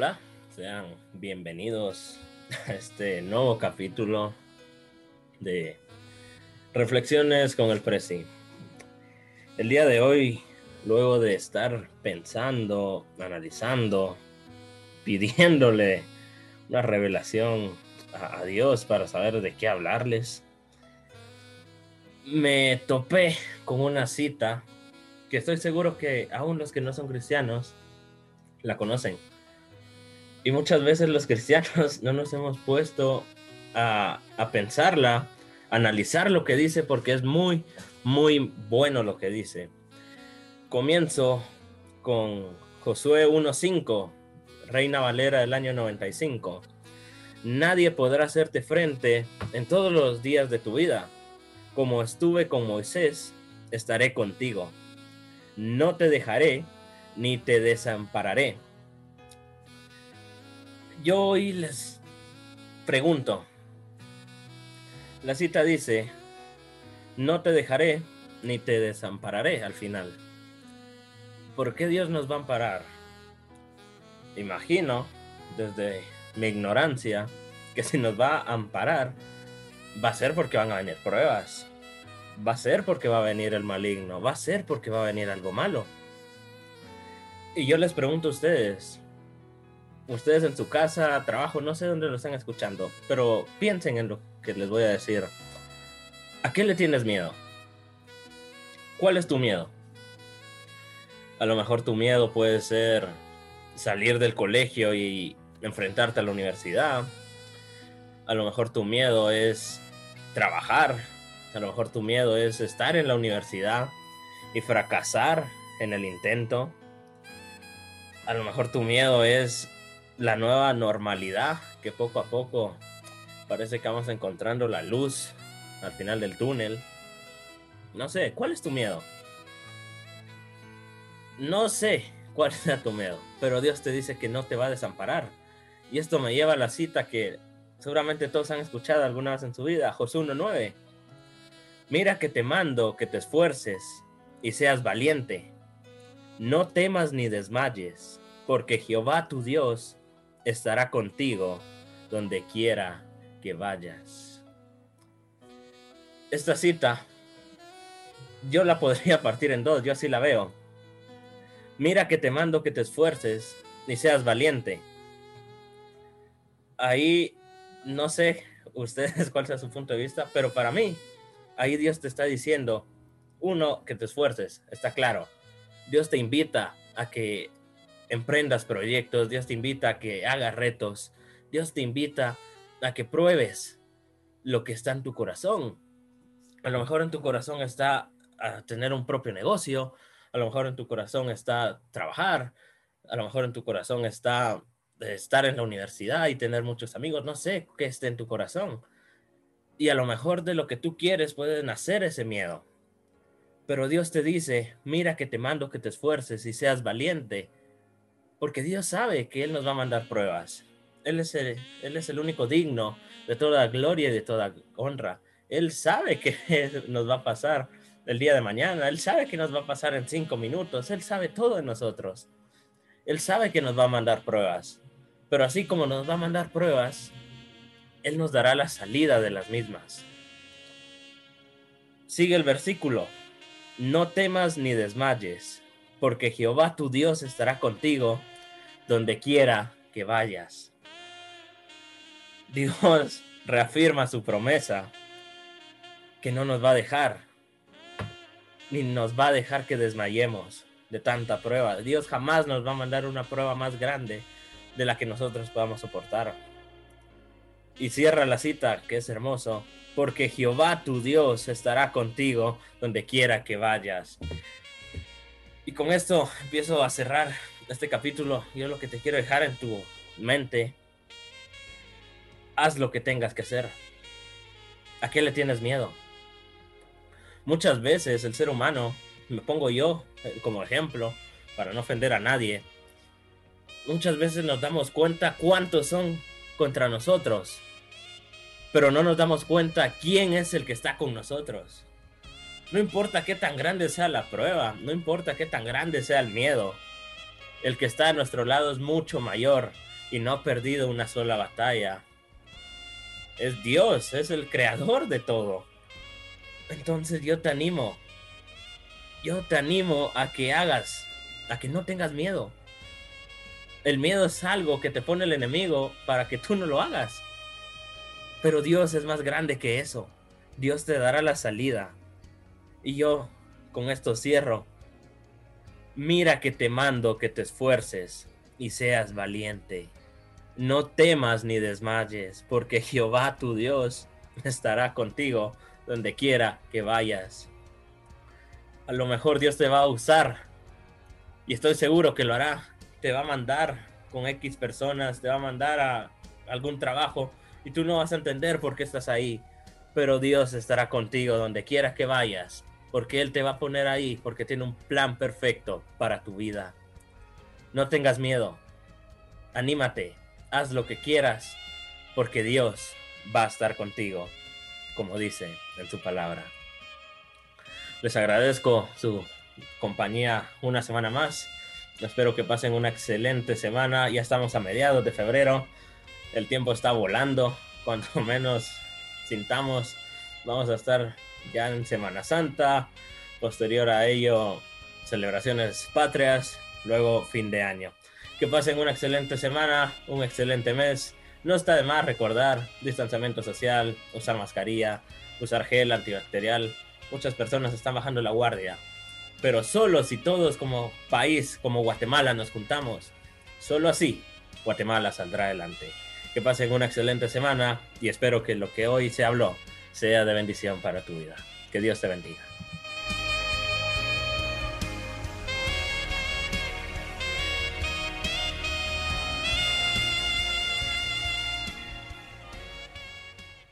Hola, sean bienvenidos a este nuevo capítulo de Reflexiones con el Presi. El día de hoy, luego de estar pensando, analizando, pidiéndole una revelación a, Dios para saber de qué hablarles, me topé con una cita que estoy seguro que aún los que no son cristianos la conocen. Y muchas veces los cristianos no nos hemos puesto a, pensarla, a analizar lo que dice, porque es muy, muy bueno lo que dice. Comienzo con Josué 1.5, Reina Valera del año 95. Nadie podrá hacerte frente en todos los días de tu vida. Como estuve con Moisés, estaré contigo. No te dejaré ni te desampararé yo hoy les pregunto, la cita dice, no te dejaré ni te desampararé al final. ¿Por qué Dios nos va a amparar? Imagino, desde mi ignorancia, que si nos va a amparar, va a ser porque van a venir pruebas. Va a ser porque va a venir el maligno. Va a ser porque va a venir algo malo. Y yo les pregunto a ustedes, ustedes en su casa, trabajo, no sé dónde lo están escuchando, pero piensen en lo que les voy a decir. ¿A qué le tienes miedo? ¿Cuál es tu miedo? A lo mejor tu miedo puede ser salir del colegio y enfrentarte a la universidad. A lo mejor tu miedo es trabajar. A lo mejor tu miedo es estar en la universidad y fracasar en el intento. A lo mejor tu miedo es la nueva normalidad que poco a poco parece que vamos encontrando la luz al final del túnel. No sé, ¿cuál es tu miedo? No sé cuál es tu miedo, pero Dios te dice que no te va a desamparar. Y esto me lleva a la cita que seguramente todos han escuchado alguna vez en su vida, Josué 1.9. Mira que te mando que te esfuerces y seas valiente. No temas ni desmayes, porque Jehová tu Dios estará contigo donde quiera que vayas. Esta cita yo la podría partir en dos, yo así la veo. Mira que te mando que te esfuerces y seas valiente. Ahí no sé ustedes cuál sea su punto de vista, pero para mí, ahí Dios te está diciendo, uno, que te esfuerces, está claro. Dios te invita a que emprendas proyectos, Dios te invita a que hagas retos, Dios te invita a que pruebes lo que está en tu corazón. A lo mejor en tu corazón está a tener un propio negocio, a lo mejor en tu corazón está trabajar, a lo mejor en tu corazón está estar en la universidad y tener muchos amigos, no sé qué esté en tu corazón. Y a lo mejor de lo que tú quieres puede nacer ese miedo. Pero Dios te dice, mira que te mando que te esfuerces y seas valiente porque Dios sabe que Él nos va a mandar pruebas. Él es el, él es el único digno de toda gloria y de toda honra. Él sabe que nos va a pasar el día de mañana. Él sabe que nos va a pasar en cinco minutos. Él sabe todo de nosotros. Él sabe que nos va a mandar pruebas. Pero así como nos va a mandar pruebas, Él nos dará la salida de las mismas. Sigue el versículo. No temas ni desmayes, porque Jehová tu Dios estará contigo donde quiera que vayas. Dios reafirma su promesa que no nos va a dejar, ni nos va a dejar que desmayemos de tanta prueba. Dios jamás nos va a mandar una prueba más grande de la que nosotros podamos soportar. Y cierra la cita, que es hermoso, porque Jehová tu Dios estará contigo donde quiera que vayas. Y con esto empiezo a cerrar este capítulo, yo lo que te quiero dejar en tu mente, haz lo que tengas que hacer. ¿A qué le tienes miedo? Muchas veces el ser humano, me pongo yo eh, como ejemplo, para no ofender a nadie, muchas veces nos damos cuenta cuántos son contra nosotros, pero no nos damos cuenta quién es el que está con nosotros. No importa qué tan grande sea la prueba, no importa qué tan grande sea el miedo, el que está a nuestro lado es mucho mayor y no ha perdido una sola batalla. Es Dios, es el creador de todo. Entonces yo te animo, yo te animo a que hagas, a que no tengas miedo. El miedo es algo que te pone el enemigo para que tú no lo hagas. Pero Dios es más grande que eso. Dios te dará la salida. Y yo con esto cierro. Mira que te mando que te esfuerces y seas valiente. No temas ni desmayes, porque Jehová tu Dios estará contigo donde quiera que vayas. A lo mejor Dios te va a usar y estoy seguro que lo hará. Te va a mandar con X personas, te va a mandar a algún trabajo y tú no vas a entender por qué estás ahí. Pero Dios estará contigo donde quiera que vayas, porque Él te va a poner ahí, porque tiene un plan perfecto para tu vida. No tengas miedo, anímate, haz lo que quieras, porque Dios va a estar contigo, como dice en su palabra. Les agradezco su compañía una semana más. Espero que pasen una excelente semana. Ya estamos a mediados de febrero. El tiempo está volando. Cuanto menos sintamos, vamos a estar ya en Semana Santa. Posterior a ello, celebraciones patrias. Luego fin de año. Que pasen una excelente semana, un excelente mes. No está de más recordar distanciamiento social, usar mascarilla, usar gel antibacterial. Muchas personas están bajando la guardia. Pero solo si todos como país, como Guatemala, nos juntamos, solo así Guatemala saldrá adelante. Que pasen una excelente semana y espero que lo que hoy se habló sea de bendición para tu vida. Que Dios te bendiga.